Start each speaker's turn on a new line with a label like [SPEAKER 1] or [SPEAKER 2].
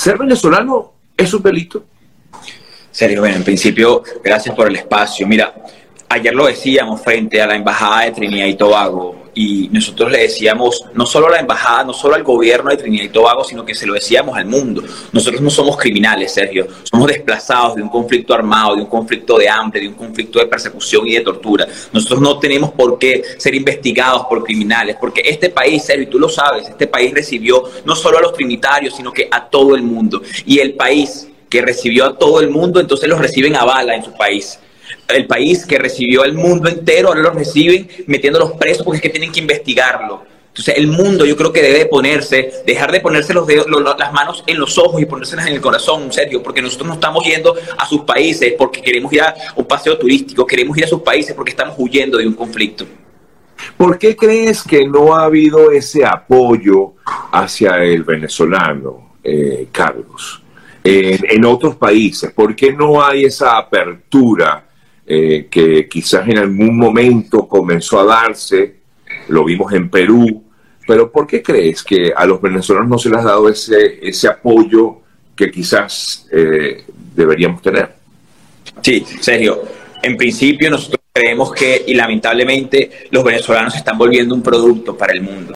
[SPEAKER 1] ¿Ser venezolano es un delito?
[SPEAKER 2] Sergio, bueno, en principio, gracias por el espacio. Mira, ayer lo decíamos frente a la Embajada de Trinidad y Tobago y nosotros le decíamos, no solo a la embajada, no solo al gobierno de Trinidad y Tobago, sino que se lo decíamos al mundo. Nosotros no somos criminales, Sergio, somos desplazados de un conflicto armado, de un conflicto de hambre, de un conflicto de persecución y de tortura. Nosotros no tenemos por qué ser investigados por criminales, porque este país, Sergio, y tú lo sabes, este país recibió no solo a los trinitarios, sino que a todo el mundo. Y el país que recibió a todo el mundo, entonces los reciben a bala en su país el país que recibió al mundo entero, ahora lo reciben metiéndolos presos porque es que tienen que investigarlo. Entonces el mundo yo creo que debe ponerse, dejar de ponerse los dedos, las manos en los ojos y ponérselas en el corazón, en serio, porque nosotros no estamos yendo a sus países porque queremos ir a un paseo turístico, queremos ir a sus países porque estamos huyendo de un conflicto.
[SPEAKER 1] ¿Por qué crees que no ha habido ese apoyo hacia el venezolano, eh, Carlos? en otros países, ¿por qué no hay esa apertura? Eh, que quizás en algún momento comenzó a darse, lo vimos en Perú, pero ¿por qué crees que a los venezolanos no se les ha dado ese, ese apoyo que quizás eh, deberíamos tener?
[SPEAKER 2] Sí, Sergio, en principio nosotros creemos que, y lamentablemente, los venezolanos se están volviendo un producto para el mundo.